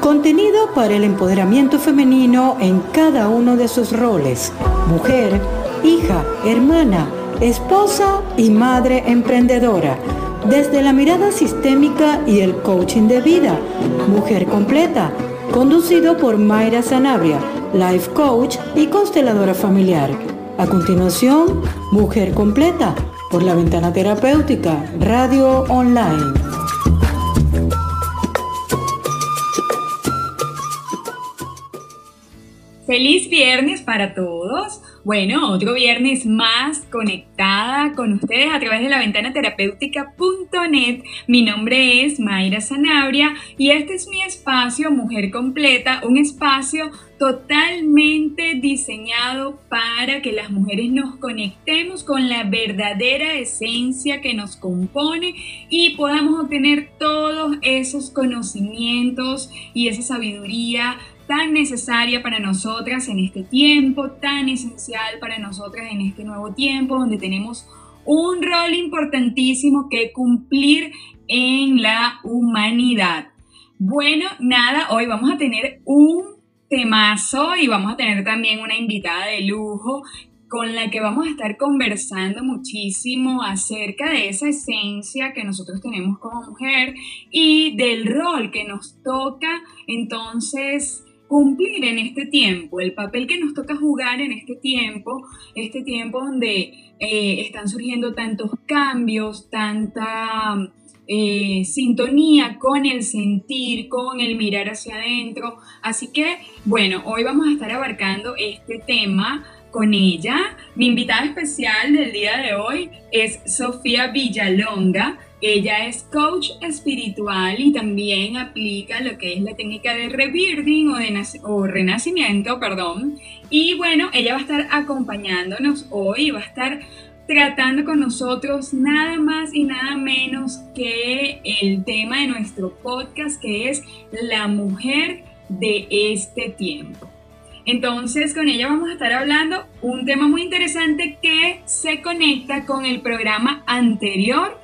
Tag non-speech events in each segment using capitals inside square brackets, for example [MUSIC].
Contenido para el empoderamiento femenino en cada uno de sus roles. Mujer, hija, hermana, esposa y madre emprendedora. Desde la mirada sistémica y el coaching de vida. Mujer completa. Conducido por Mayra Sanabria, life coach y consteladora familiar. A continuación, Mujer completa por la ventana terapéutica, radio online. Feliz viernes para todos. Bueno, otro viernes más conectada con ustedes a través de la ventana terapéutica.net. Mi nombre es Mayra Sanabria y este es mi espacio Mujer Completa, un espacio totalmente diseñado para que las mujeres nos conectemos con la verdadera esencia que nos compone y podamos obtener todos esos conocimientos y esa sabiduría tan necesaria para nosotras en este tiempo, tan esencial para nosotras en este nuevo tiempo, donde tenemos un rol importantísimo que cumplir en la humanidad. Bueno, nada, hoy vamos a tener un temazo y vamos a tener también una invitada de lujo con la que vamos a estar conversando muchísimo acerca de esa esencia que nosotros tenemos como mujer y del rol que nos toca entonces cumplir en este tiempo, el papel que nos toca jugar en este tiempo, este tiempo donde eh, están surgiendo tantos cambios, tanta eh, sintonía con el sentir, con el mirar hacia adentro. Así que, bueno, hoy vamos a estar abarcando este tema con ella. Mi invitada especial del día de hoy es Sofía Villalonga. Ella es coach espiritual y también aplica lo que es la técnica de rebirthing o, de o renacimiento, perdón. Y bueno, ella va a estar acompañándonos hoy, va a estar tratando con nosotros nada más y nada menos que el tema de nuestro podcast que es la mujer de este tiempo. Entonces con ella vamos a estar hablando un tema muy interesante que se conecta con el programa anterior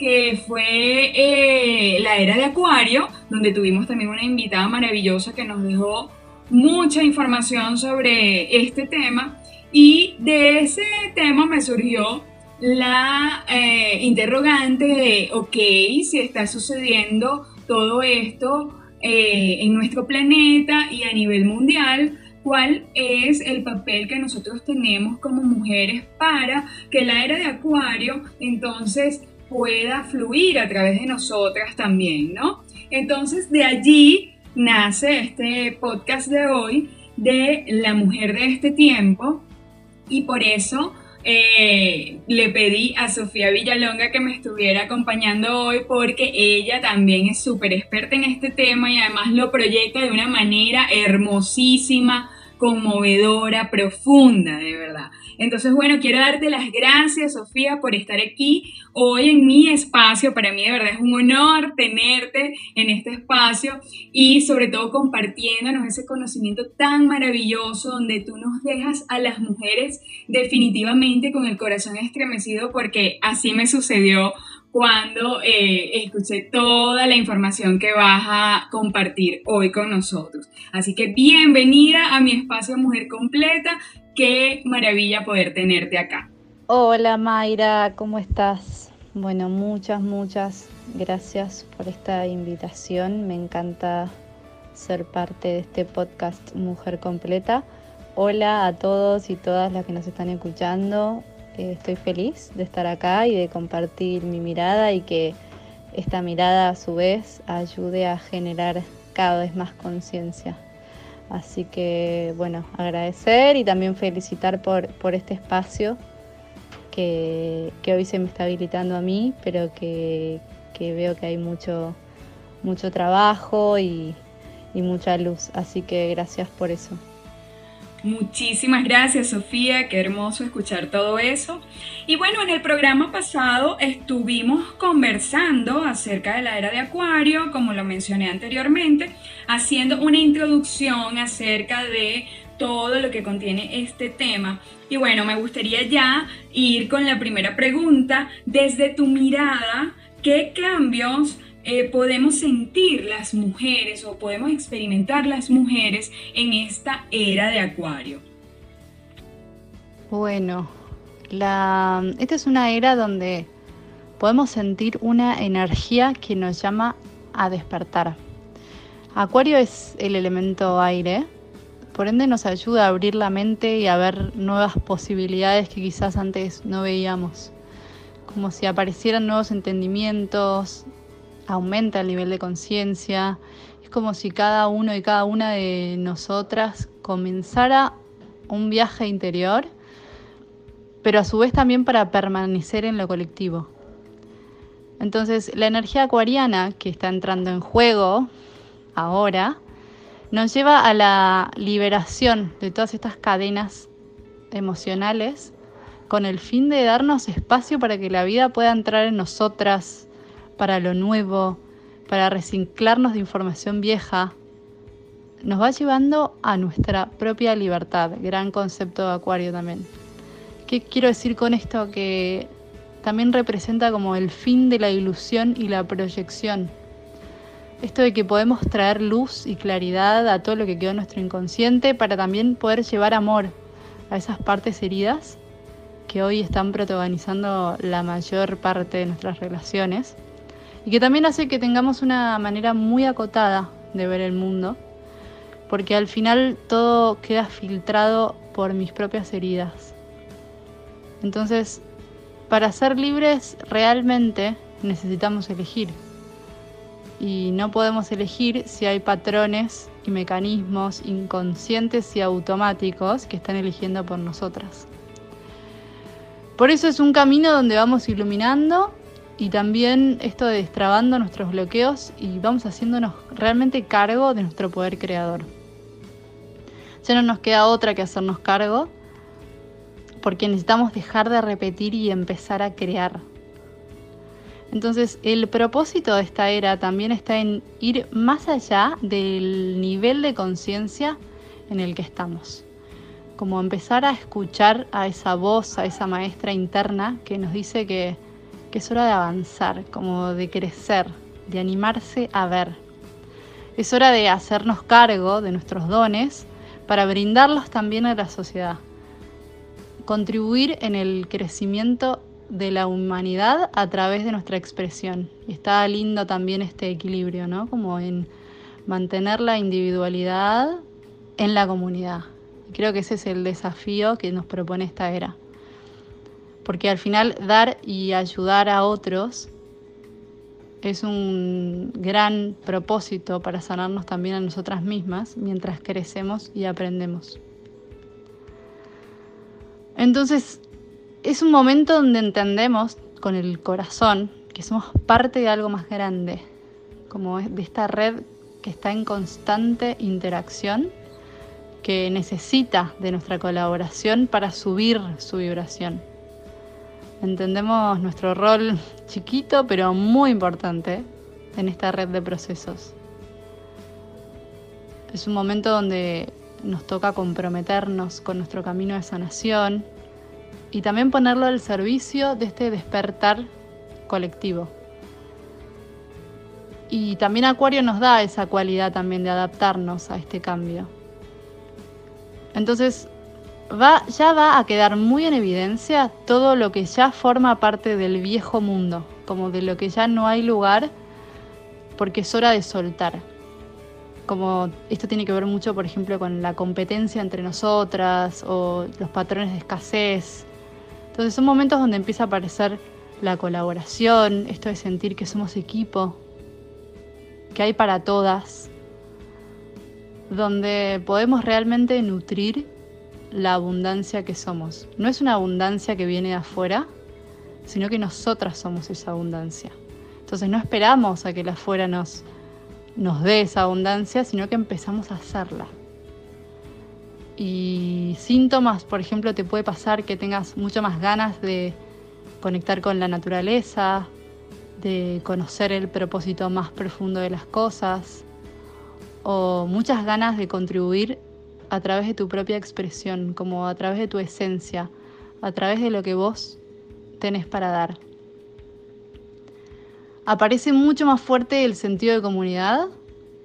que fue eh, la era de Acuario, donde tuvimos también una invitada maravillosa que nos dejó mucha información sobre este tema. Y de ese tema me surgió la eh, interrogante de, ok, si está sucediendo todo esto eh, en nuestro planeta y a nivel mundial, cuál es el papel que nosotros tenemos como mujeres para que la era de Acuario entonces pueda fluir a través de nosotras también, ¿no? Entonces de allí nace este podcast de hoy de la mujer de este tiempo y por eso eh, le pedí a Sofía Villalonga que me estuviera acompañando hoy porque ella también es súper experta en este tema y además lo proyecta de una manera hermosísima, conmovedora, profunda, de verdad. Entonces, bueno, quiero darte las gracias, Sofía, por estar aquí hoy en mi espacio. Para mí, de verdad, es un honor tenerte en este espacio y sobre todo compartiéndonos ese conocimiento tan maravilloso donde tú nos dejas a las mujeres definitivamente con el corazón estremecido porque así me sucedió cuando eh, escuché toda la información que vas a compartir hoy con nosotros. Así que bienvenida a mi espacio Mujer Completa. Qué maravilla poder tenerte acá. Hola Mayra, ¿cómo estás? Bueno, muchas, muchas gracias por esta invitación. Me encanta ser parte de este podcast Mujer Completa. Hola a todos y todas las que nos están escuchando. Eh, estoy feliz de estar acá y de compartir mi mirada y que esta mirada a su vez ayude a generar cada vez más conciencia. Así que bueno, agradecer y también felicitar por, por este espacio que, hoy se me está habilitando a mí, pero que, veo que hay mucho, mucho trabajo y mucha luz. Así que gracias por eso. Muchísimas gracias Sofía, qué hermoso escuchar todo eso. Y bueno, en el programa pasado estuvimos conversando acerca de la era de Acuario, como lo mencioné anteriormente, haciendo una introducción acerca de todo lo que contiene este tema. Y bueno, me gustaría ya ir con la primera pregunta. Desde tu mirada, ¿qué cambios eh, podemos sentir las mujeres o podemos experimentar las mujeres en esta era de Acuario? Bueno, esta es una era donde podemos sentir una energía que nos llama a despertar. Acuario es el elemento aire, por ende nos ayuda a abrir la mente y a ver nuevas posibilidades que quizás antes no veíamos. Como si aparecieran nuevos entendimientos, aumenta el nivel de conciencia, es como si cada uno y cada una de nosotras comenzara un viaje interior, pero a su vez también para permanecer en lo colectivo. Entonces, la energía acuariana que está entrando en juego ahora nos lleva a la liberación de todas estas cadenas emocionales con el fin de darnos espacio para que la vida pueda entrar en nosotras, para lo nuevo, para reciclarnos de información vieja, nos va llevando a nuestra propia libertad, gran concepto de Acuario también. ¿Qué quiero decir con esto? Que también representa como el fin de la ilusión y la proyección. Esto de que podemos traer luz y claridad a todo lo que quedó en nuestro inconsciente para también poder llevar amor a esas partes heridas que hoy están protagonizando la mayor parte de nuestras relaciones y que también hace que tengamos una manera muy acotada de ver el mundo, porque al final todo queda filtrado por mis propias heridas. Entonces, para ser libres realmente necesitamos elegir. Y no podemos elegir si hay patrones y mecanismos inconscientes y automáticos que están eligiendo por nosotras. Por eso es un camino donde vamos iluminando y también esto de destrabando nuestros bloqueos y vamos haciéndonos realmente cargo de nuestro poder creador. Ya no nos queda otra que hacernos cargo porque necesitamos dejar de repetir y empezar a crear. Entonces el propósito de esta era también está en ir más allá del nivel de conciencia en el que estamos. Como empezar a escuchar a esa voz, a esa maestra interna que nos dice que que es hora de avanzar, como de crecer, de animarse a ver. Es hora de hacernos cargo de nuestros dones para brindarlos también a la sociedad. Contribuir en el crecimiento de la humanidad a través de nuestra expresión. Está lindo también este equilibrio, ¿no? Como en mantener la individualidad en la comunidad. creo que ese es el desafío que nos propone esta era porque al final dar y ayudar a otros es un gran propósito para sanarnos también a nosotras mismas mientras crecemos y aprendemos. Entonces, es un momento donde entendemos con el corazón que somos parte de algo más grande, como de esta red que está en constante interacción, que necesita de nuestra colaboración para subir su vibración. Entendemos nuestro rol chiquito pero muy importante en esta red de procesos. Es un momento donde nos toca comprometernos con nuestro camino de sanación y también ponerlo al servicio de este despertar colectivo. Y también Acuario nos da esa cualidad también de adaptarnos a este cambio. Entonces, ya va a quedar muy en evidencia todo lo que ya forma parte del viejo mundo, como de lo que ya no hay lugar porque es hora de soltar. Como esto tiene que ver mucho, por ejemplo, con la competencia entre nosotras o los patrones de escasez. Entonces son momentos donde empieza a aparecer la colaboración, esto de sentir que somos equipo, que hay para todas, donde podemos realmente nutrir la abundancia que somos. No es una abundancia que viene de afuera, sino que nosotras somos esa abundancia. Entonces no esperamos a que la afuera nos, nos dé esa abundancia, sino que empezamos a hacerla. Y síntomas, por ejemplo, te puede pasar que tengas mucho más ganas de conectar con la naturaleza, de conocer el propósito más profundo de las cosas, o muchas ganas de contribuir a través de tu propia expresión, como a través de tu esencia, a través de lo que vos tenés para dar. aparece mucho más fuerte el sentido de comunidad,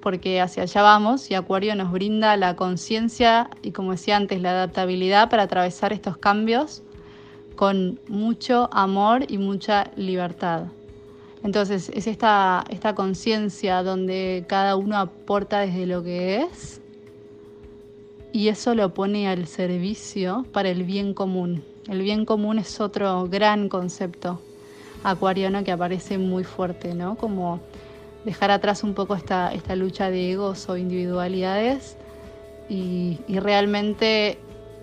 porque hacia allá vamos y Acuario nos brinda la conciencia y como decía antes, la adaptabilidad para atravesar estos cambios con mucho amor y mucha libertad. Entonces es esta, esta conciencia donde cada uno aporta desde lo que es y eso lo pone al servicio para el bien común. El bien común es otro gran concepto acuariano que aparece muy fuerte, ¿no? Como dejar atrás un poco esta, esta lucha de egos o individualidades y, realmente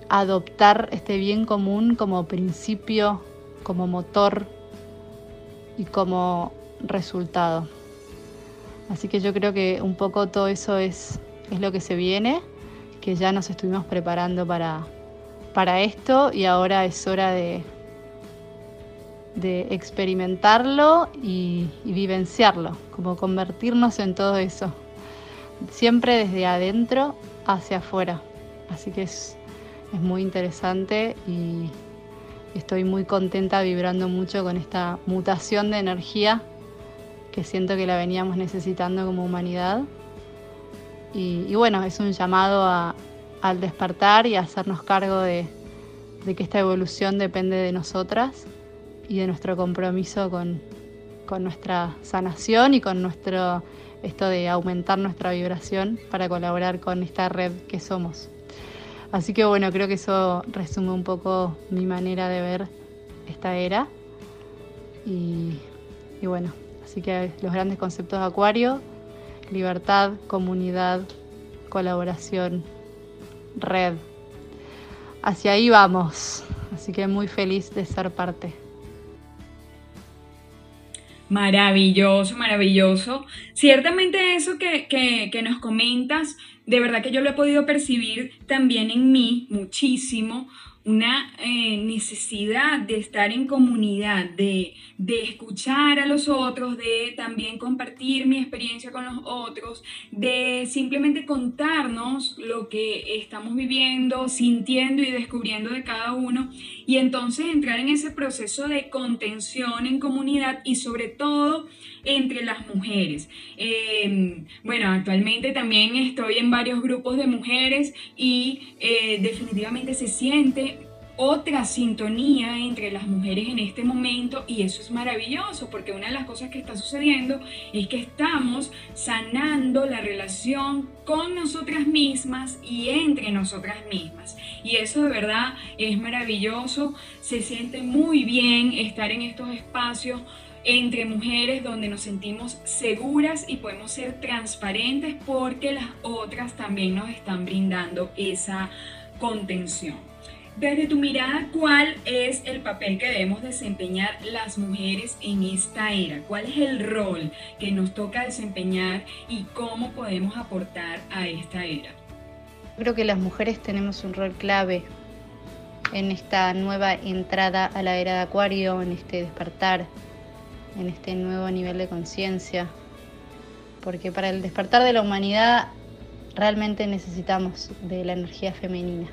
adoptar este bien común como principio, como motor y como resultado. Así que yo creo que un poco todo eso es, es lo que se viene, que ya nos estuvimos preparando para, para esto y ahora es hora de, de experimentarlo y, vivenciarlo, como convertirnos en todo eso, siempre desde adentro hacia afuera. Así que es, es muy interesante y estoy muy contenta vibrando mucho con esta mutación de energía que siento que la veníamos necesitando como humanidad. Y, bueno, es un llamado al despertar y a hacernos cargo de, de que esta evolución depende de nosotras y de nuestro compromiso con, nuestra sanación y con nuestro esto de aumentar nuestra vibración para colaborar con esta red que somos. Así que bueno, creo que eso resume un poco mi manera de ver esta era. Y, y bueno, así que los grandes conceptos de Acuario, libertad, comunidad, colaboración, red. Hacia ahí vamos. Así que muy feliz de ser parte. Maravilloso, maravilloso. Ciertamente eso que, que, nos comentas, de verdad que yo lo he podido percibir también en mí muchísimo, una eh, necesidad de estar en comunidad, de, de, escuchar a los otros, de también compartir mi experiencia con los otros, de simplemente contarnos lo que estamos viviendo, sintiendo y descubriendo de cada uno. Y entonces entrar en ese proceso de contención en comunidad y sobre todo entre las mujeres. Em, bueno, actualmente también estoy en varios grupos de mujeres y eh, definitivamente se siente otra sintonía entre las mujeres en este momento y eso es maravilloso porque una de las cosas que está sucediendo es que estamos sanando la relación con nosotras mismas y entre nosotras mismas y eso de verdad es maravilloso, se siente muy bien estar en estos espacios entre mujeres donde nos sentimos seguras y podemos ser transparentes porque las otras también nos están brindando esa contención. Desde tu mirada, ¿cuál es el papel que debemos desempeñar las mujeres en esta era? ¿Cuál es el rol que nos toca desempeñar y cómo podemos aportar a esta era? Creo que las mujeres tenemos un rol clave en esta nueva entrada a la era de Acuario, en este despertar, en este nuevo nivel de conciencia, porque para el despertar de la humanidad realmente necesitamos de la energía femenina.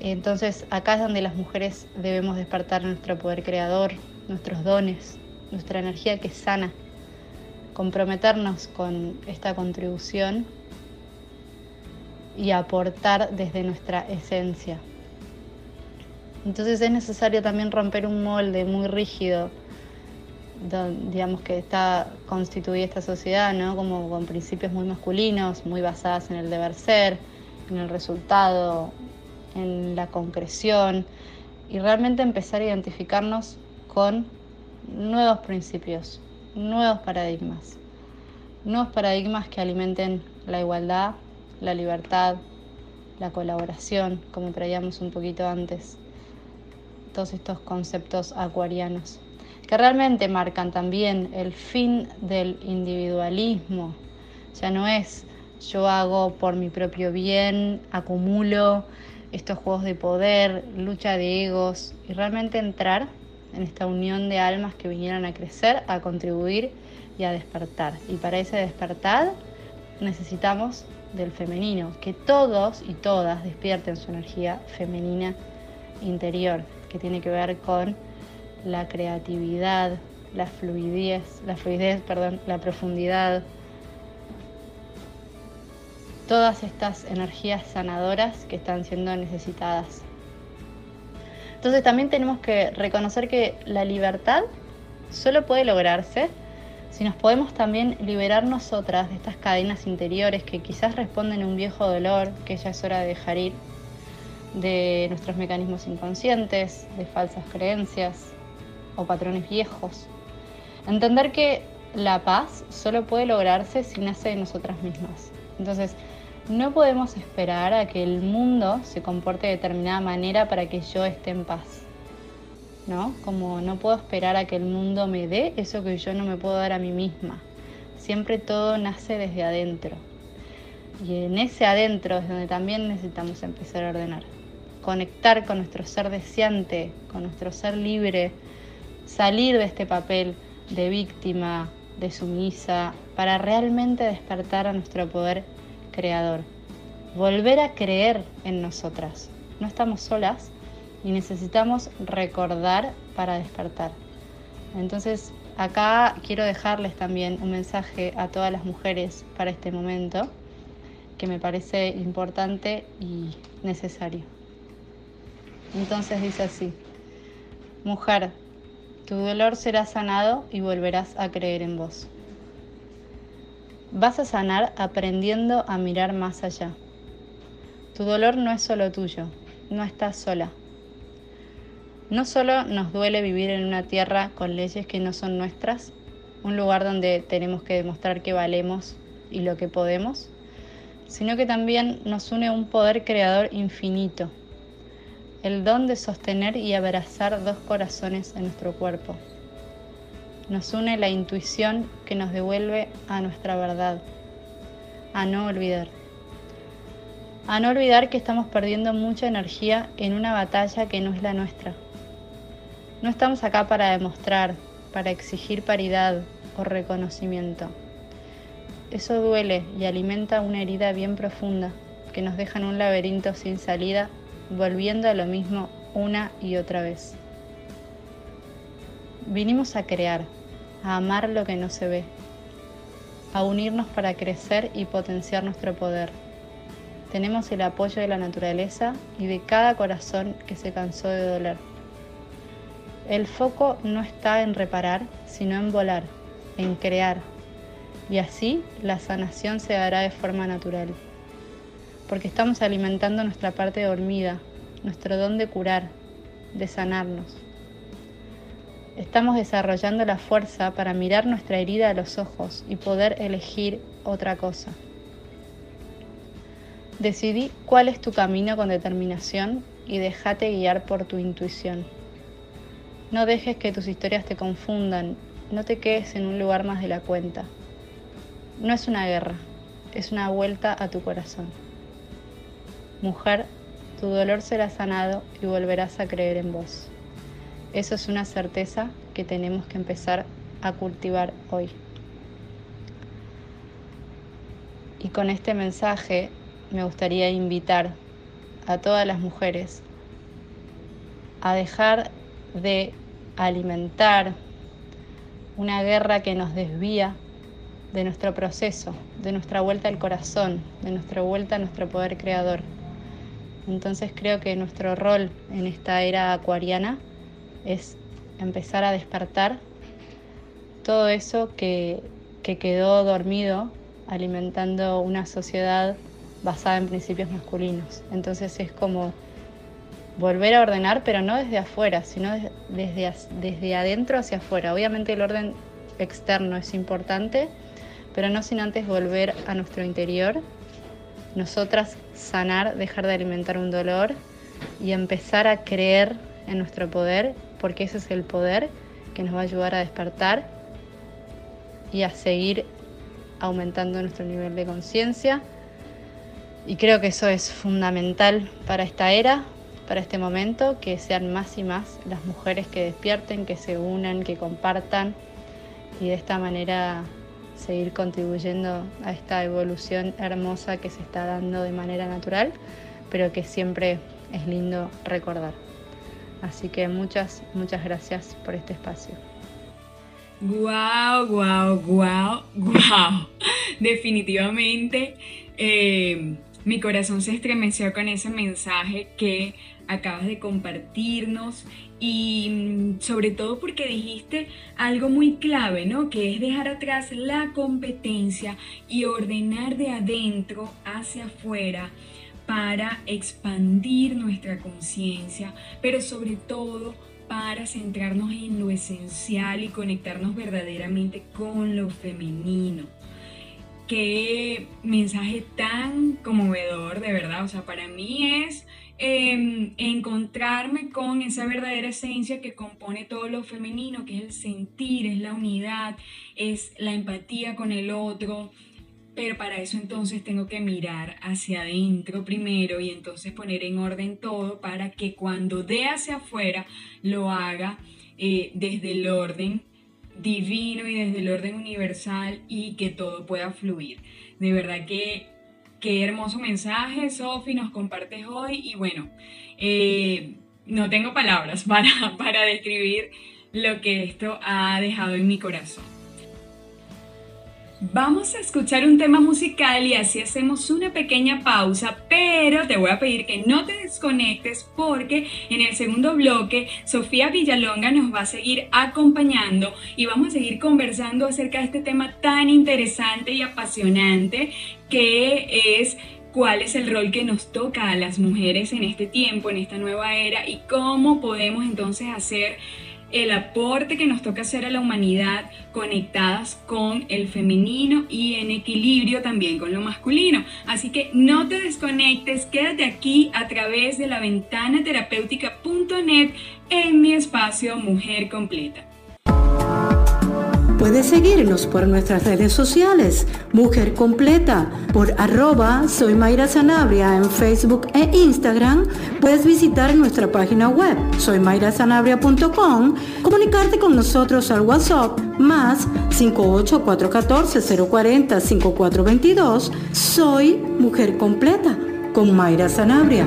Entonces acá es donde las mujeres debemos despertar nuestro poder creador, nuestros dones, nuestra energía que sana, comprometernos con esta contribución y aportar desde nuestra esencia. Entonces es necesario también romper un molde muy rígido digamos que está constituida esta sociedad, ¿no? Como con principios muy masculinos, muy basadas en el deber ser, en el resultado, en la concreción y realmente empezar a identificarnos con nuevos principios, nuevos paradigmas, nuevos paradigmas que alimenten la igualdad, la libertad, la colaboración, como traíamos un poquito antes, todos estos conceptos acuarianos que realmente marcan también el fin del individualismo. Ya no es yo hago por mi propio bien, acumulo estos juegos de poder, lucha de egos y realmente entrar en esta unión de almas que vinieron a crecer, a contribuir y a despertar. Y para ese despertar necesitamos del femenino, que todos y todas despierten su energía femenina interior, que tiene que ver con la creatividad, la fluidez, la fluidez, perdón, la profundidad. Todas estas energías sanadoras que están siendo necesitadas. Entonces también tenemos que reconocer que la libertad solo puede lograrse si nos podemos también liberar nosotras de estas cadenas interiores que quizás responden a un viejo dolor que ya es hora de dejar ir, de nuestros mecanismos inconscientes, de falsas creencias o patrones viejos. Entender que la paz solo puede lograrse si nace de nosotras mismas. Entonces, no podemos esperar a que el mundo se comporte de determinada manera para que yo esté en paz. ¿no? Como no puedo esperar a que el mundo me dé eso que yo no me puedo dar a mí misma. Siempre todo nace desde adentro. Y en ese adentro es donde también necesitamos empezar a ordenar. Conectar con nuestro ser deseante, con nuestro ser libre, salir de este papel de víctima, de sumisa, para realmente despertar a nuestro poder creador. Volver a creer en nosotras. No estamos solas, y necesitamos recordar para despertar. Entonces, acá quiero dejarles también un mensaje a todas las mujeres para este momento que me parece importante y necesario. Entonces dice así, mujer, tu dolor será sanado y volverás a creer en vos. Vas a sanar aprendiendo a mirar más allá. Tu dolor no es solo tuyo, no estás sola. No solo nos duele vivir en una tierra con leyes que no son nuestras, un lugar donde tenemos que demostrar que valemos y lo que podemos, sino que también nos une un poder creador infinito, el don de sostener y abrazar dos corazones en nuestro cuerpo. Nos une la intuición que nos devuelve a nuestra verdad, a no olvidar. A no olvidar que estamos perdiendo mucha energía en una batalla que no es la nuestra no estamos acá para demostrar, para exigir paridad o reconocimiento. Eso duele y alimenta una herida bien profunda que nos deja en un laberinto sin salida, volviendo a lo mismo una y otra vez. Vinimos a crear, a amar lo que no se ve, a unirnos para crecer y potenciar nuestro poder. Tenemos el apoyo de la naturaleza y de cada corazón que se cansó de doler. El foco no está en reparar, sino en volar, en crear. Y así la sanación se dará de forma natural. Porque estamos alimentando nuestra parte dormida, nuestro don de curar, de sanarnos. Estamos desarrollando la fuerza para mirar nuestra herida a los ojos y poder elegir otra cosa. Decidí cuál es tu camino con determinación y déjate guiar por tu intuición. No dejes que tus historias te confundan, no te quedes en un lugar más de la cuenta. No es una guerra, es una vuelta a tu corazón. Mujer, tu dolor será sanado y volverás a creer en vos. Eso es una certeza que tenemos que empezar a cultivar hoy. Y con este mensaje me gustaría invitar a todas las mujeres a dejar de alimentar una guerra que nos desvía de nuestro proceso, de nuestra vuelta al corazón, de nuestra vuelta a nuestro poder creador. Entonces creo que nuestro rol en esta era acuariana es empezar a despertar todo eso que, que quedó dormido alimentando una sociedad basada en principios masculinos. Entonces es como volver a ordenar, pero no desde afuera, sino desde, desde adentro hacia afuera. Obviamente el orden externo es importante, pero no sin antes volver a nuestro interior, nosotras sanar, dejar de alimentar un dolor y empezar a creer en nuestro poder, porque ese es el poder que nos va a ayudar a despertar y a seguir aumentando nuestro nivel de conciencia. Y creo que eso es fundamental para esta era, para este momento, que sean más y más las mujeres que despierten, que se unan, que compartan y de esta manera seguir contribuyendo a esta evolución hermosa que se está dando de manera natural, pero que siempre es lindo recordar. Así que muchas, muchas gracias por este espacio. Wow, wow, wow, wow. Definitivamente eh, mi corazón se estremeció con ese mensaje que acabas de compartirnos y mm, sobre todo porque dijiste algo muy clave, ¿no? Que es dejar atrás la competencia y ordenar de adentro hacia afuera para expandir nuestra conciencia, pero sobre todo para centrarnos en lo esencial y conectarnos verdaderamente con lo femenino. Qué mensaje tan conmovedor, de verdad. O sea, para mí es em, encontrarme con esa verdadera esencia que compone todo lo femenino, que es el sentir, es la unidad, es la empatía con el otro, pero para eso entonces tengo que mirar hacia adentro primero y entonces poner en orden todo para que cuando dé hacia afuera lo haga eh, desde el orden divino y desde el orden universal y que todo pueda fluir. De verdad que qué hermoso mensaje, Sofi, nos compartes hoy y bueno, eh, no tengo palabras [LAUGHS] para, para describir lo que esto ha dejado en mi corazón. Vamos a escuchar un tema musical y así hacemos una pequeña pausa, pero te voy a pedir que no te desconectes porque en el segundo bloque Sofía Villalonga nos va a seguir acompañando y vamos a seguir conversando acerca de este tema tan interesante y apasionante que es cuál es el rol que nos toca a las mujeres en este tiempo, en esta nueva era y cómo podemos entonces hacer el aporte que nos toca hacer a la humanidad conectadas con el femenino y en equilibrio también con lo masculino. Así que no te desconectes, quédate aquí a través de la ventana terapéutica.net en mi espacio Mujer Completa. Puedes seguirnos por nuestras redes sociales, Mujer Completa, por arroba Soy Mayra Sanabria en Facebook e Instagram. Puedes visitar nuestra página web, soymayrasanabria.com, comunicarte con nosotros al WhatsApp más 58414-040-5422. Soy Mujer Completa con Mayra Sanabria.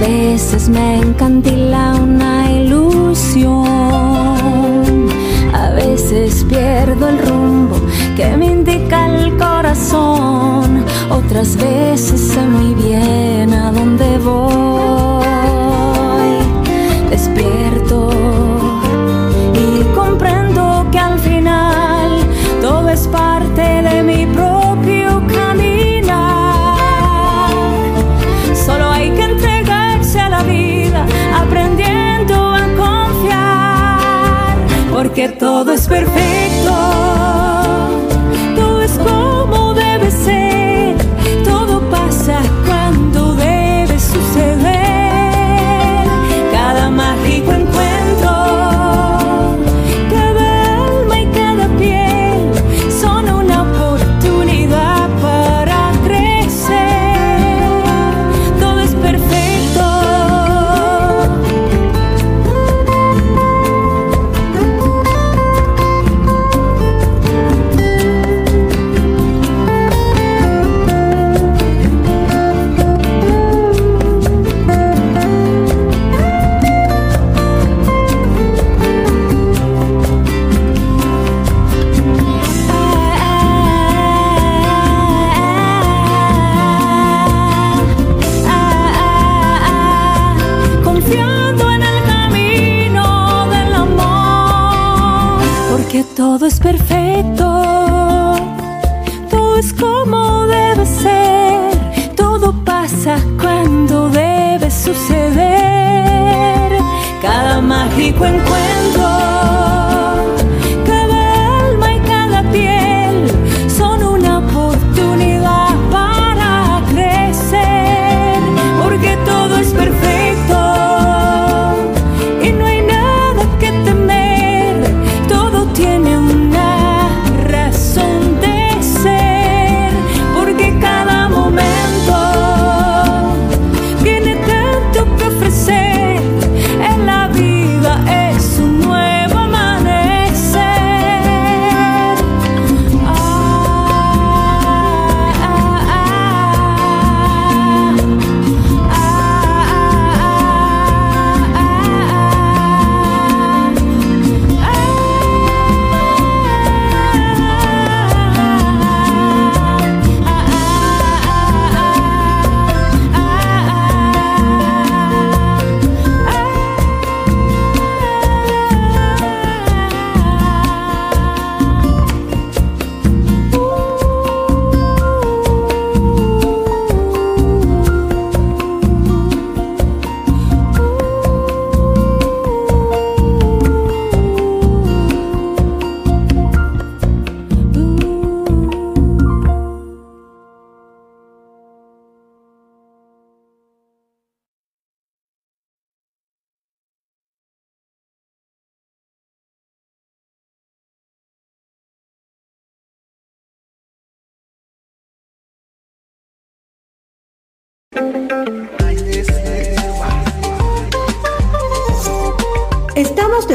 veces me encantila una ilusión. A veces pierdo el rumbo que me indica el corazón. Otras veces sé muy bien a dónde voy. Porque todo es perfecto, cuenco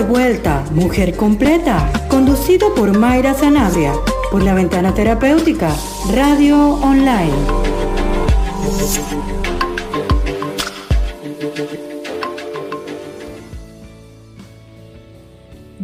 vuelta, Mujer Completa, conducido por Mayra Sanabria, por la Ventana Terapéutica, Radio Online.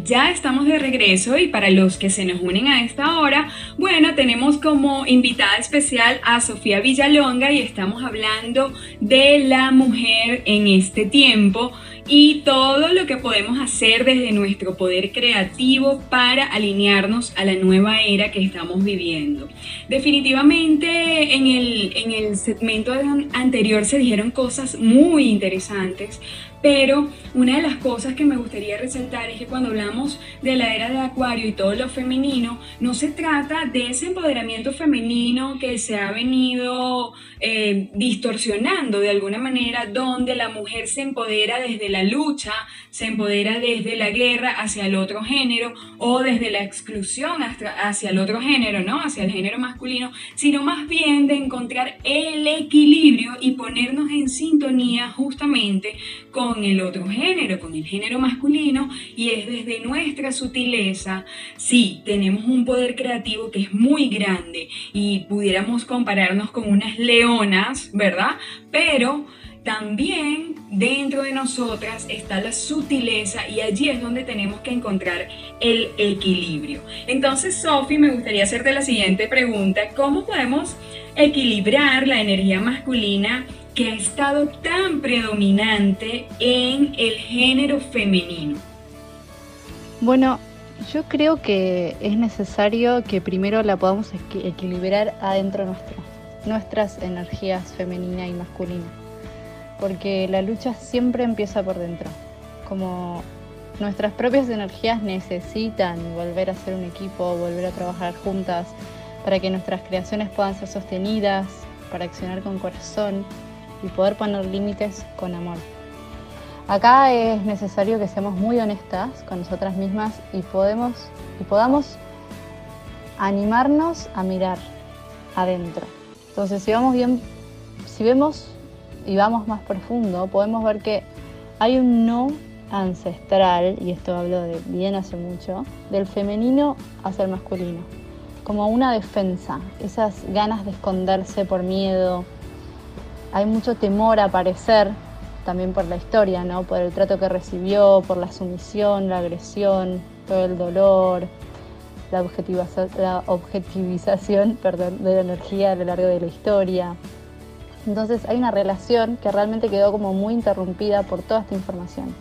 Ya estamos de regreso y para los que se nos unen a esta hora, bueno, tenemos como invitada especial a Sofía Villalonga y estamos hablando de la mujer en este tiempo y todo lo que podemos hacer desde nuestro poder creativo para alinearnos a la nueva era que estamos viviendo. Definitivamente en el, en el segmento anterior se dijeron cosas muy interesantes, pero una de las cosas que me gustaría resaltar es que cuando hablamos de la era de Acuario y todo lo femenino, no se trata de ese empoderamiento femenino que se ha venido eh, distorsionando de alguna manera, donde la mujer se empodera desde la lucha, se empodera desde la guerra hacia el otro género o desde la exclusión hacia el otro género, ¿no? Hacia el género masculino, sino más bien de encontrar el equilibrio y ponernos en sintonía justamente con el otro género, con el género masculino, y es desde nuestra sutileza, sí, tenemos un poder creativo que es muy grande y pudiéramos compararnos con unas leonas ¿verdad? Pero también dentro de nosotras está la sutileza y allí es donde tenemos que encontrar el equilibrio. Entonces, Sophie, me gustaría hacerte la siguiente pregunta. ¿Cómo podemos equilibrar la energía masculina que ha estado tan predominante en el género femenino? Bueno, yo creo que es necesario que primero la podamos equilibrar adentro nuestro nuestras energías femenina y masculina, porque la lucha siempre empieza por dentro, como nuestras propias energías necesitan volver a ser un equipo, volver a trabajar juntas, para que nuestras creaciones puedan ser sostenidas, para accionar con corazón y poder poner límites con amor. Acá es necesario que seamos muy honestas con nosotras mismas y, podemos, y podamos animarnos a mirar adentro entonces, si vamos bien, si vemos y vamos más profundo, podemos ver que hay un no ancestral, y esto hablo de bien hace mucho, del femenino hacia el masculino, como una defensa, esas ganas de esconderse por miedo. Hay mucho temor a aparecer, también por la historia, ¿no? Por el trato que recibió, por la sumisión, la agresión, todo el dolor, la, objetivización [LAUGHS] perdón, de la energía a lo largo de la historia. Entonces hay una relación que realmente quedó como muy interrumpida por toda esta información.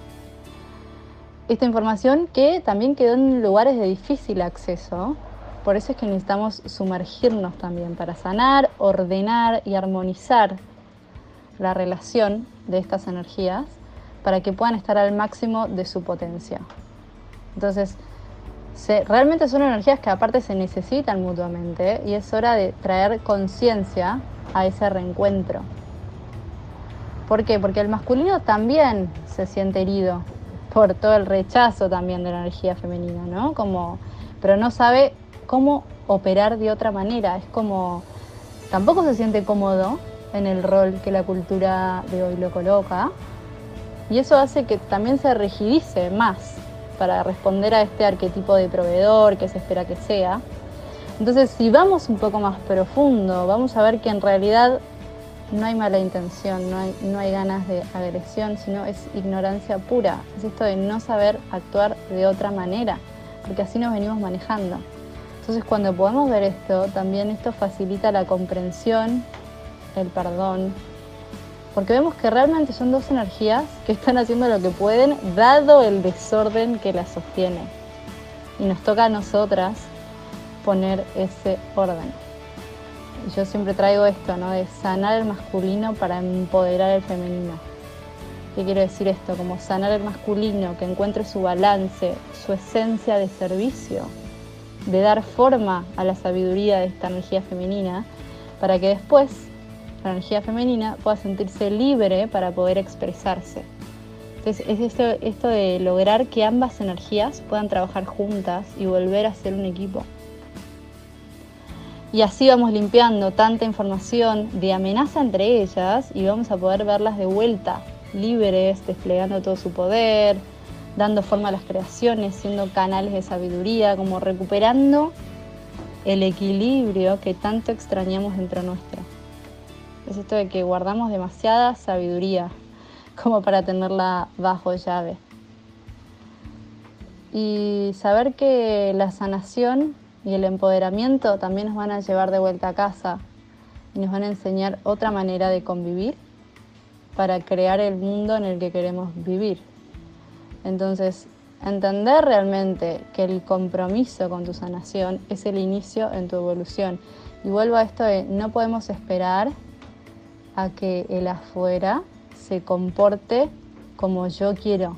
esta información que también quedó en lugares de difícil acceso. Por eso es que necesitamos sumergirnos también para sanar, ordenar y armonizar la relación de estas energías para que puedan estar al máximo de su potencia. Entonces, realmente son energías que aparte se necesitan mutuamente y es hora de traer conciencia a ese reencuentro. ¿Por qué? Porque el masculino también se siente herido por todo el rechazo también de la energía femenina, ¿no? Como, pero no sabe cómo operar de otra manera. Es como, tampoco se siente cómodo en el rol que la cultura de hoy lo coloca. Y eso hace que también se rigidice más para responder a este arquetipo de proveedor que se espera que sea. Entonces, si vamos un poco más profundo, vamos a ver que en realidad no hay mala intención, no hay, no hay ganas de agresión, sino es ignorancia pura. Es esto de no saber actuar de otra manera, porque así nos venimos manejando. Entonces, cuando podemos ver esto, también esto facilita la comprensión, el perdón, porque vemos que realmente son dos energías que están haciendo lo que pueden, dado el desorden que las sostiene. Y nos toca a nosotras poner ese orden. Yo siempre traigo esto, ¿no? De sanar el masculino para empoderar el femenino. ¿Qué quiero decir esto? Como sanar el masculino, que encuentre su balance, su esencia de servicio, de dar forma a la sabiduría de esta energía femenina, para que después la energía femenina pueda sentirse libre para poder expresarse. Entonces es esto, esto de lograr que ambas energías puedan trabajar juntas y volver a ser un equipo. Y así vamos limpiando tanta información de amenaza entre ellas y vamos a poder verlas de vuelta, libres, desplegando todo su poder, dando forma a las creaciones, siendo canales de sabiduría, como recuperando el equilibrio que tanto extrañamos dentro nuestro. Es esto de que guardamos demasiada sabiduría como para tenerla bajo llave. Y saber que la sanación y el empoderamiento también nos van a llevar de vuelta a casa y nos van a enseñar otra manera de convivir para crear el mundo en el que queremos vivir. Entonces, entender realmente que el compromiso con tu sanación es el inicio en tu evolución. Y vuelvo a esto de no podemos esperar a que el afuera se comporte como yo quiero.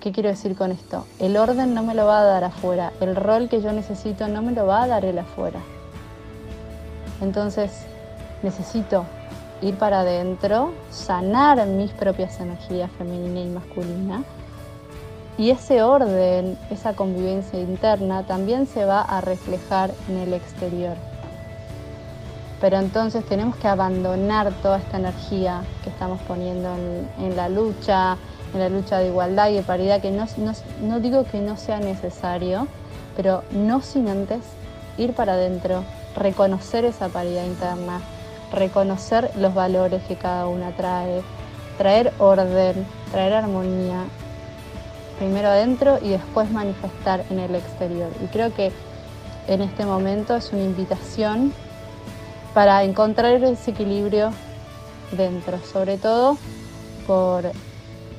¿Qué quiero decir con esto? El orden no me lo va a dar afuera, el rol que yo necesito no me lo va a dar el afuera. Entonces necesito ir para adentro, sanar mis propias energías femenina y masculina. Y ese orden, esa convivencia interna también se va a reflejar en el exterior. Pero entonces tenemos que abandonar toda esta energía que estamos poniendo en, la lucha, en la lucha de igualdad y de paridad, que no, no digo que no sea necesario, pero no sin antes ir para adentro, reconocer esa paridad interna, reconocer los valores que cada una trae, traer orden, traer armonía, primero adentro y después manifestar en el exterior. Y creo que en este momento es una invitación para encontrar ese equilibrio dentro, sobre todo por,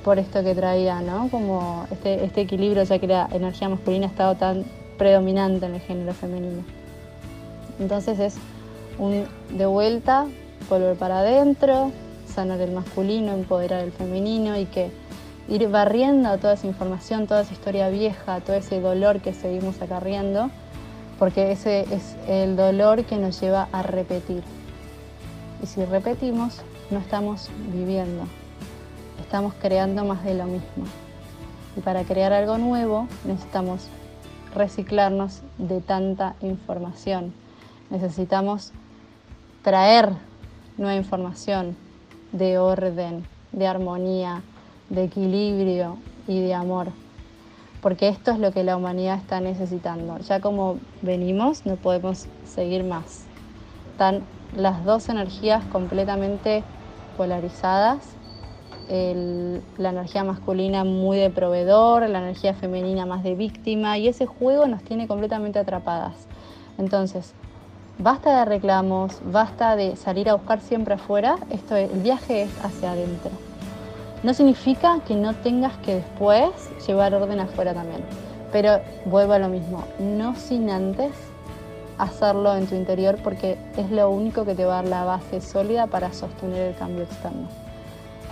por esto que traía, ¿no? Como este, este equilibrio, ya que la energía masculina ha estado tan predominante en el género femenino. Entonces es un de vuelta, volver para adentro, sanar el masculino, empoderar el femenino y que ir barriendo toda esa información, toda esa historia vieja, todo ese dolor que seguimos acarriendo porque ese es el dolor que nos lleva a repetir. Y si repetimos, no estamos viviendo, estamos creando más de lo mismo. Y para crear algo nuevo necesitamos reciclarnos de tanta información. Necesitamos traer nueva información de orden, de armonía, de equilibrio y de amor porque esto es lo que la humanidad está necesitando. Ya como venimos, no podemos seguir más. Están las dos energías completamente polarizadas. la energía masculina muy de proveedor, la energía femenina más de víctima, y ese juego nos tiene completamente atrapadas. Entonces, basta de reclamos, basta de salir a buscar siempre afuera, esto el viaje es hacia adentro. No significa que no tengas que después llevar orden afuera también. Pero vuelvo a lo mismo, no sin antes hacerlo en tu interior porque es lo único que te va a dar la base sólida para sostener el cambio externo.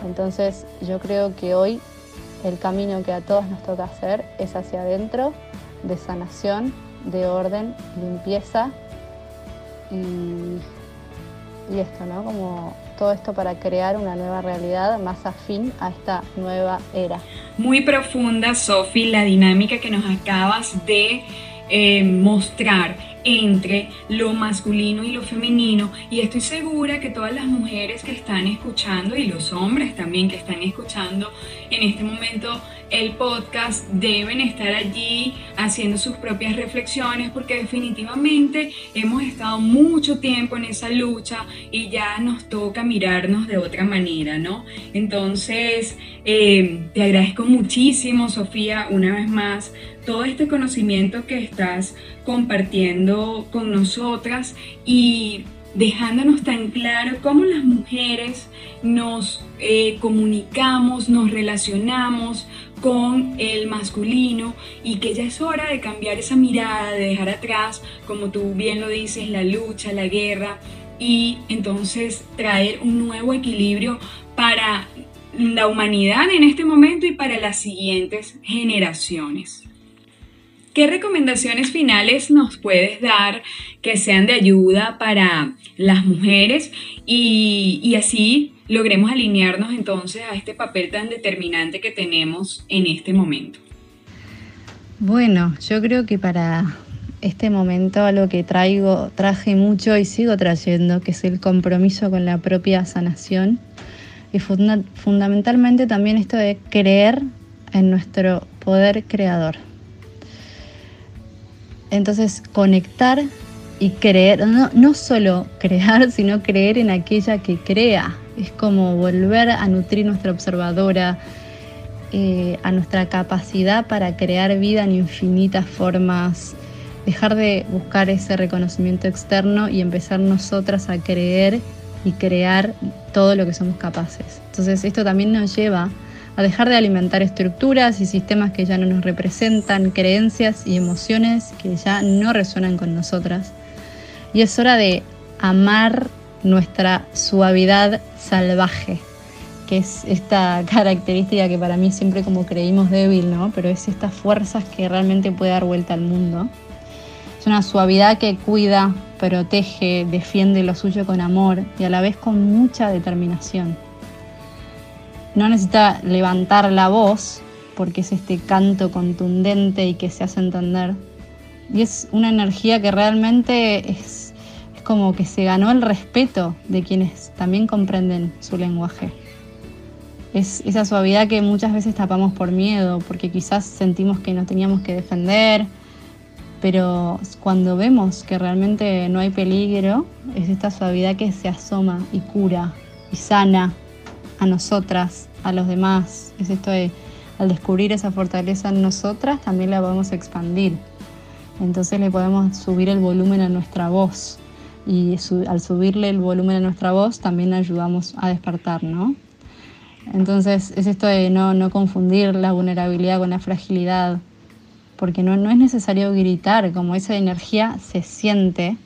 Entonces yo creo que hoy el camino que a todos nos toca hacer es hacia adentro, de sanación, de orden, limpieza y, y esto, ¿no? Como todo esto para crear una nueva realidad más afín a esta nueva era. Muy profunda, Sofi, la dinámica que nos acabas de eh, mostrar entre lo masculino y lo femenino y estoy segura que todas las mujeres que están escuchando y los hombres también que están escuchando en este momento el podcast deben estar allí haciendo sus propias reflexiones porque definitivamente hemos estado mucho tiempo en esa lucha y ya nos toca mirarnos de otra manera, ¿no? Entonces, eh, te agradezco muchísimo, Sofía, una vez más, todo este conocimiento que estás compartiendo con nosotras y dejándonos tan claro cómo las mujeres nos eh, comunicamos, nos relacionamos con el masculino y que ya es hora de cambiar esa mirada, de dejar atrás, como tú bien lo dices, la lucha, la guerra y entonces traer un nuevo equilibrio para la humanidad en este momento y para las siguientes generaciones. ¿Qué recomendaciones finales nos puedes dar que sean de ayuda para las mujeres y, y, así logremos alinearnos entonces a este papel tan determinante que tenemos en este momento? Bueno, yo creo que para este momento algo que traigo, traje mucho y sigo trayendo, que es el compromiso con la propia sanación y fundamentalmente también esto de creer en nuestro poder creador. Entonces, conectar y creer, no, no, solo crear, [LAUGHS] sino creer en aquella que crea. Es como volver a nutrir nuestra observadora, eh, a nuestra capacidad para crear vida en infinitas formas, dejar de buscar ese reconocimiento externo y empezar nosotras a creer y crear todo lo que somos capaces. Entonces esto también nos lleva a dejar de alimentar estructuras y sistemas que ya no nos representan, creencias y emociones que ya no resuenan con nosotras. Y es hora de amar nuestra suavidad salvaje, que es esta [LAUGHS] característica que para mí siempre como creímos débil, ¿no? Pero es estas fuerzas que realmente puede dar vuelta al mundo. Es una suavidad que cuida, protege, defiende lo suyo con amor y a la vez con mucha determinación no necesita levantar la voz, porque es este canto contundente y que se hace entender. Y es una energía que realmente es, como que se ganó el respeto de quienes también comprenden su lenguaje. Es esa suavidad que muchas veces tapamos por miedo, porque quizás sentimos que nos teníamos que defender, pero cuando vemos que realmente no hay peligro, es esta suavidad que se asoma y cura y sana a nosotras, a los demás. Es esto de, al descubrir esa fortaleza en nosotras, también la podemos expandir. Entonces le podemos subir el volumen a nuestra voz. Y al subirle el volumen a nuestra voz, también ayudamos a despertar, ¿no? Entonces es esto de no, no confundir la vulnerabilidad con la fragilidad, porque no, no es necesario gritar, como esa energía se siente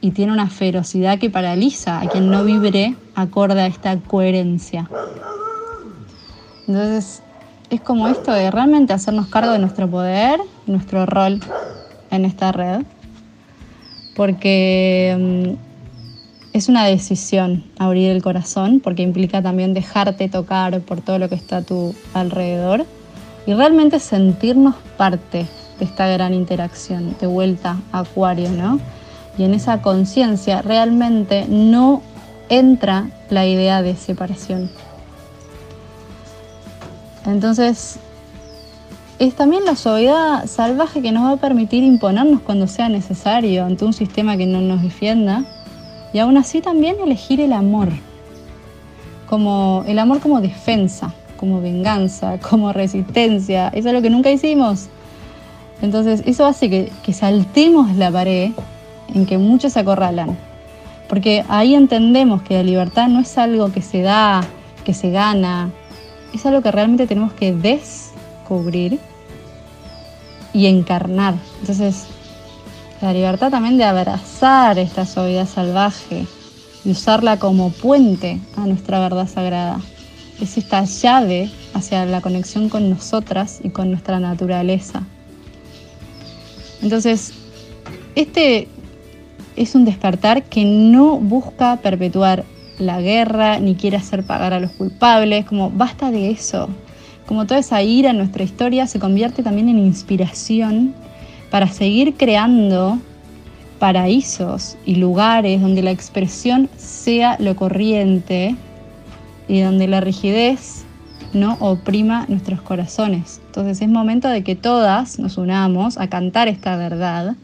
y tiene una ferocidad que paraliza a quien no vibre acorde a esta coherencia. Entonces, es como esto de realmente hacernos cargo de nuestro poder, nuestro rol en esta red, porque mm, es una decisión abrir el corazón, porque implica también dejarte tocar por todo lo que está a tu alrededor y realmente sentirnos parte de esta gran interacción de vuelta a Acuario, ¿no? y en esa conciencia realmente no entra la idea de separación. Entonces, es también la suavidad salvaje que nos va a permitir imponernos cuando sea necesario ante un sistema que no nos defienda y aún así también elegir el amor, como el amor como defensa, como venganza, [LAUGHS] como resistencia, eso es lo que nunca hicimos. Entonces, eso hace que, que saltemos la pared en que muchos se acorralan. Porque ahí entendemos que la libertad no es algo que se da que se gana, es algo que realmente tenemos que descubrir y encarnar. Entonces, la libertad también de abrazar esta suavidad salvaje y usarla como puente a nuestra verdad sagrada. Es esta llave hacia la conexión con nosotras y con nuestra naturaleza. Entonces, este es un despertar que no busca perpetuar la guerra ni quiere hacer pagar a los culpables, como basta de eso. Como toda esa ira en nuestra historia se convierte también en inspiración para seguir creando paraísos y lugares donde la expresión sea lo corriente y donde la rigidez no oprima nuestros corazones. Entonces es momento de que todas nos unamos a cantar esta verdad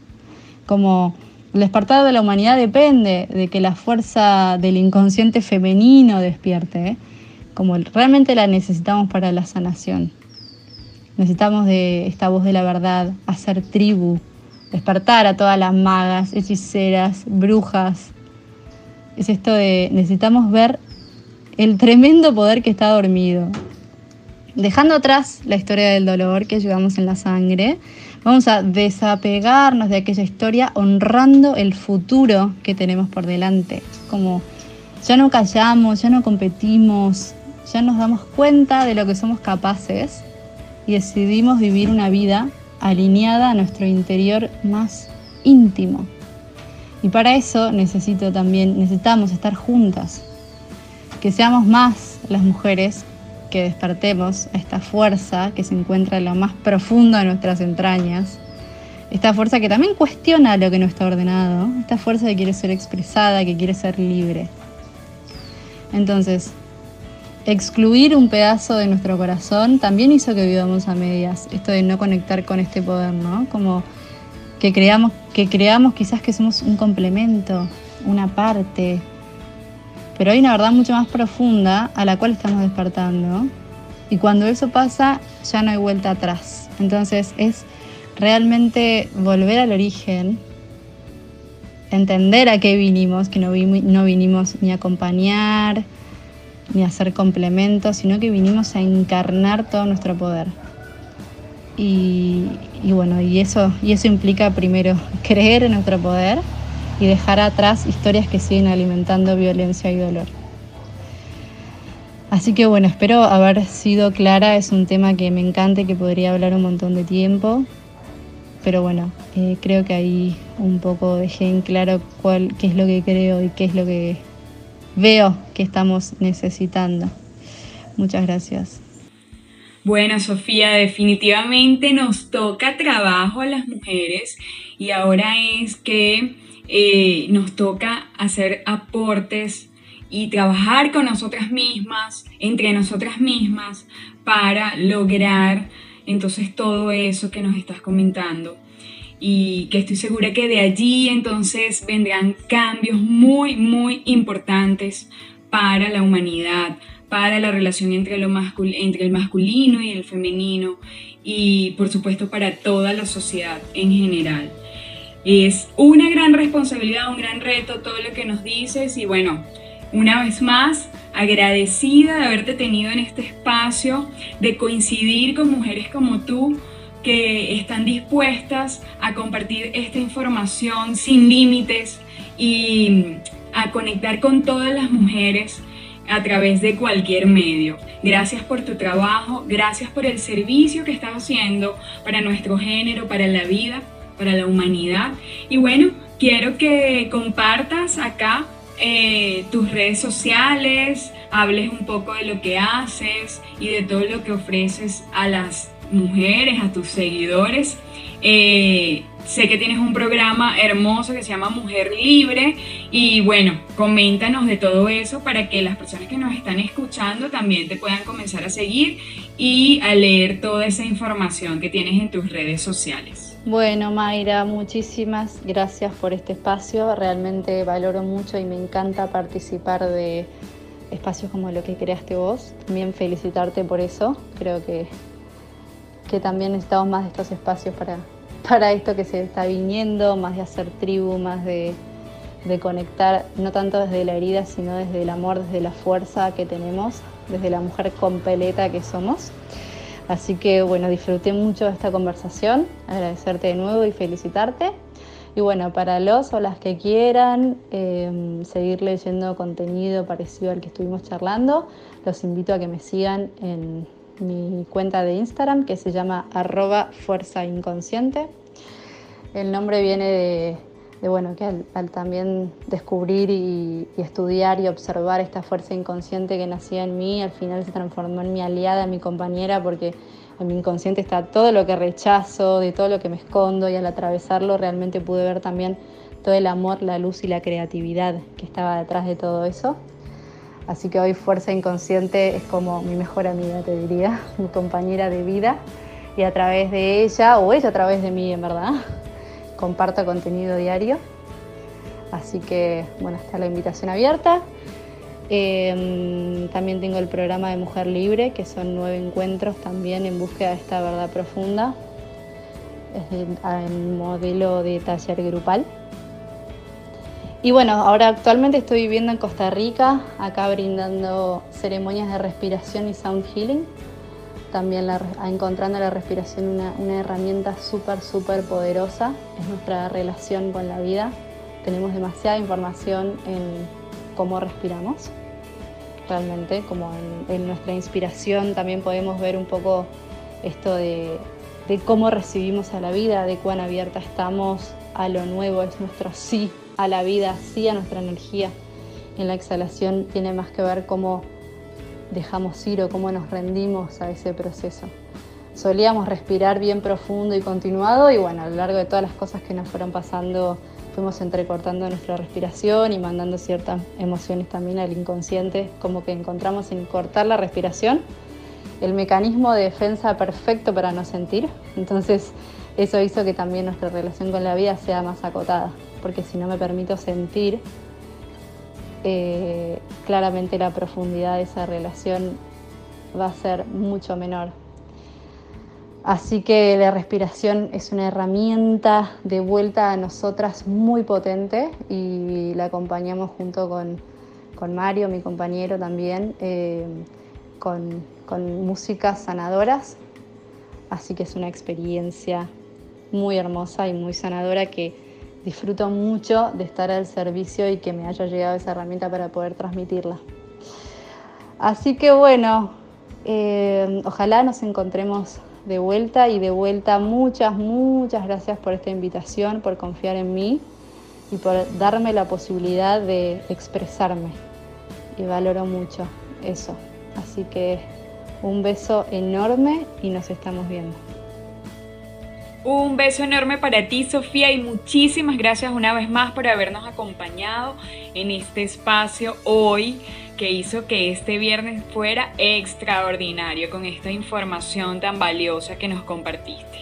como el despertar de la humanidad depende de que la fuerza del inconsciente femenino despierte. Como realmente la necesitamos para la sanación. Necesitamos de esta voz de la verdad, hacer tribu, despertar a todas las magas, hechiceras, brujas. Es esto de necesitamos ver el tremendo poder que está dormido. Dejando atrás la historia del dolor que llevamos en la sangre, Vamos a desapegarnos de aquella historia honrando el futuro que tenemos por delante. Como ya no callamos, ya no competimos, ya nos damos cuenta de lo que somos capaces y decidimos vivir una vida alineada a nuestro interior más íntimo. Y para eso necesito también, necesitamos estar juntas, que seamos más las mujeres que despertemos a esta fuerza que se encuentra en lo más profundo de nuestras entrañas, esta fuerza que también cuestiona lo que no está ordenado, esta fuerza que quiere ser expresada, que quiere ser libre. Entonces, excluir un pedazo de nuestro corazón también hizo que vivamos a medias, esto de no conectar con este poder, ¿no? Como que creamos, que creamos quizás que somos un complemento, una parte, pero hay una verdad mucho más profunda a la cual estamos despertando. Y cuando eso pasa, ya no hay vuelta atrás. Entonces es realmente volver al origen, entender a qué vinimos, que no, vinimos ni a acompañar, ni hacer complementos, sino que vinimos a encarnar todo nuestro poder. Y, y, bueno, y eso, y eso implica primero [LAUGHS] creer en nuestro poder y dejar atrás historias que siguen alimentando violencia y dolor. Así que bueno, espero haber sido clara, es un tema que me encanta y que podría hablar un montón de tiempo, pero bueno, eh, creo que ahí un poco dejé en claro cuál, qué es lo que creo y qué es lo que veo que estamos necesitando. Muchas gracias. Bueno, Sofía, definitivamente nos toca trabajo a las mujeres y ahora es que eh, nos toca hacer aportes y trabajar con nosotras mismas, entre nosotras mismas, para lograr entonces todo eso que nos estás comentando. Y que estoy segura que de allí entonces vendrán cambios muy, muy importantes para la humanidad, para la relación entre, lo entre el masculino y el femenino y por supuesto para toda la sociedad en general. Es una gran responsabilidad, un gran reto todo lo que nos dices y bueno, una vez más, agradecida de haberte tenido en este espacio, de coincidir con mujeres como tú que están dispuestas a compartir esta información sin límites y a conectar con todas las mujeres a través de cualquier medio. Gracias por tu trabajo, gracias por el servicio que estás haciendo para nuestro género, para la vida para la humanidad. Y bueno, quiero que compartas acá eh, tus redes sociales, hables un poco de lo que haces y de todo lo que ofreces a las mujeres, a tus seguidores. Eh, sé que tienes un programa hermoso que se llama Mujer Libre y bueno, coméntanos de todo eso para que las personas que nos están escuchando también te puedan comenzar a seguir y a leer toda esa información que tienes en tus redes sociales. Bueno, Mayra, muchísimas gracias por este espacio. Realmente valoro mucho y me encanta participar de espacios como lo que creaste vos. También felicitarte por eso. Creo que, que también necesitamos más de estos espacios para, para esto que se está viniendo, más de hacer tribu, más de, de conectar, no tanto desde la herida, sino desde el amor, desde la fuerza que tenemos desde la mujer completa que somos. Así que bueno, disfruté mucho de esta conversación, agradecerte de nuevo y felicitarte. Y bueno, para los o las que quieran em, seguir leyendo contenido parecido al que estuvimos charlando, los invito a que me sigan en mi cuenta de Instagram que se llama arroba fuerza inconsciente. El nombre viene de, bueno, que al, también descubrir y, y, estudiar y observar esta fuerza inconsciente que nacía en mí, al final se transformó en mi aliada, mi compañera, porque en mi inconsciente está todo lo que rechazo, de todo lo que me escondo y al atravesarlo realmente pude ver también todo el amor, la luz y la creatividad que estaba detrás de todo eso. Así que hoy Fuerza Inconsciente es como mi mejor amiga, te diría, [LAUGHS] mi compañera de vida. Y a través de ella, o ella a través de mí, en verdad, [LAUGHS] comparto contenido diario. Así que, bueno, está la invitación abierta. Em, también tengo el programa de Mujer Libre, que son nueve encuentros también en búsqueda de esta verdad profunda, en modelo de taller grupal. Y bueno, ahora actualmente estoy viviendo en Costa Rica, acá brindando ceremonias de respiración y sound healing. También encontrando la respiración una, herramienta súper, súper poderosa. Es nuestra relación con la vida. Tenemos demasiada información en cómo respiramos realmente, como en, nuestra inspiración también podemos ver un poco esto de, cómo recibimos a la vida, de cuán abierta estamos a lo nuevo, es nuestro sí a la vida, sí a nuestra energía. En la exhalación tiene más que ver cómo dejamos ir o cómo nos rendimos a ese proceso. Solíamos respirar bien profundo y continuado y bueno, a lo largo de todas las cosas que nos fueron pasando fuimos entrecortando nuestra respiración y mandando ciertas emociones también al inconsciente, como que encontramos en cortar la respiración el mecanismo de defensa perfecto para no sentir. Entonces eso hizo que también nuestra relación con la vida sea más acotada, porque si no me permito sentir, eh, claramente la profundidad de esa relación va a ser mucho menor. Así que la respiración es una herramienta de vuelta a nosotras muy potente y la acompañamos junto con, Mario, mi compañero también, eh, con, con músicas sanadoras. Así que es una experiencia muy hermosa y muy sanadora que disfruto mucho de estar al servicio y que me haya llegado esa herramienta para poder transmitirla. Así que bueno, eh, ojalá nos encontremos de vuelta y de vuelta muchas, muchas gracias por esta invitación, por confiar en mí y por darme la posibilidad de expresarme. Y valoro mucho eso. Así que un beso enorme y nos estamos viendo. Un beso enorme para ti, Sofía, y muchísimas gracias una vez más por habernos acompañado en este espacio hoy que hizo que este viernes fuera extraordinario con esta información tan valiosa que nos compartiste.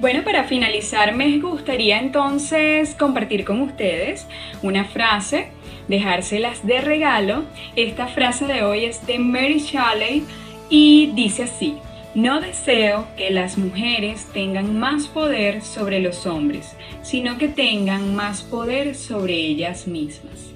Bueno, para finalizar me gustaría entonces compartir con ustedes una frase, dejárselas de regalo. Esta frase de hoy es de Mary Shelley y dice así, no deseo que las mujeres tengan más poder sobre los hombres, sino que tengan más poder sobre ellas mismas.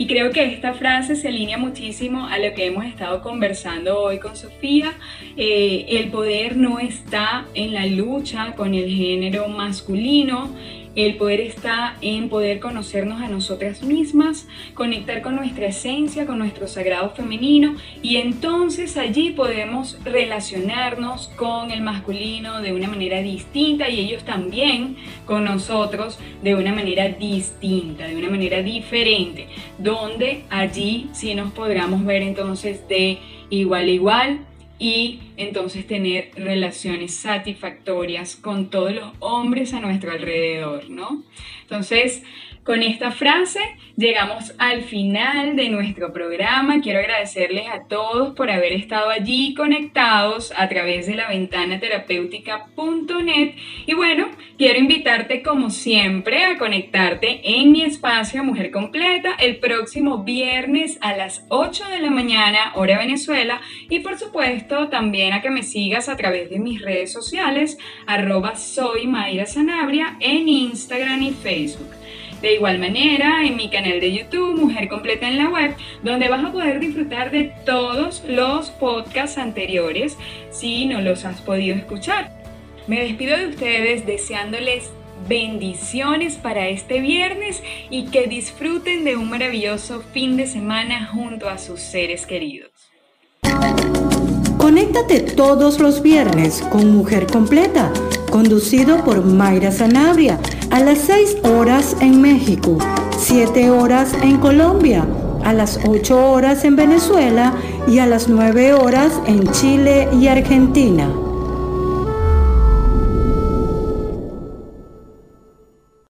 Y creo que esta frase se alinea muchísimo a lo que hemos estado conversando hoy con Sofía. Eh, el poder no está en la lucha con el género masculino, el poder está en poder conocernos a nosotras mismas, conectar con nuestra esencia, con nuestro sagrado femenino y entonces allí podemos relacionarnos con el masculino de una manera distinta y ellos también con nosotros de una manera distinta, de una manera diferente, donde allí sí nos podremos ver entonces de igual a igual, y entonces tener relaciones satisfactorias con todos los hombres a nuestro alrededor, ¿no? Entonces, con esta frase llegamos al final de nuestro programa. Quiero agradecerles a todos por haber estado allí conectados a través de la ventana terapéutica.net. Y bueno, quiero invitarte como siempre a conectarte en mi espacio Mujer Completa el próximo viernes a las 8 de la mañana, hora Venezuela. Y por supuesto también a que me sigas a través de mis redes sociales, arroba soy Mayra Sanabria en Instagram y Facebook. De igual manera, en mi canal de YouTube, Mujer Completa en la Web, donde vas a poder disfrutar de todos los podcasts anteriores si no los has podido escuchar. Me despido de ustedes deseándoles bendiciones para este viernes y que disfruten de un maravilloso fin de semana junto a sus seres queridos. Conéctate todos los viernes con Mujer Completa, conducido por Mayra Sanabria, a las 6 horas en México, 7 horas en Colombia, a las 8 horas en Venezuela y a las 9 horas en Chile y Argentina.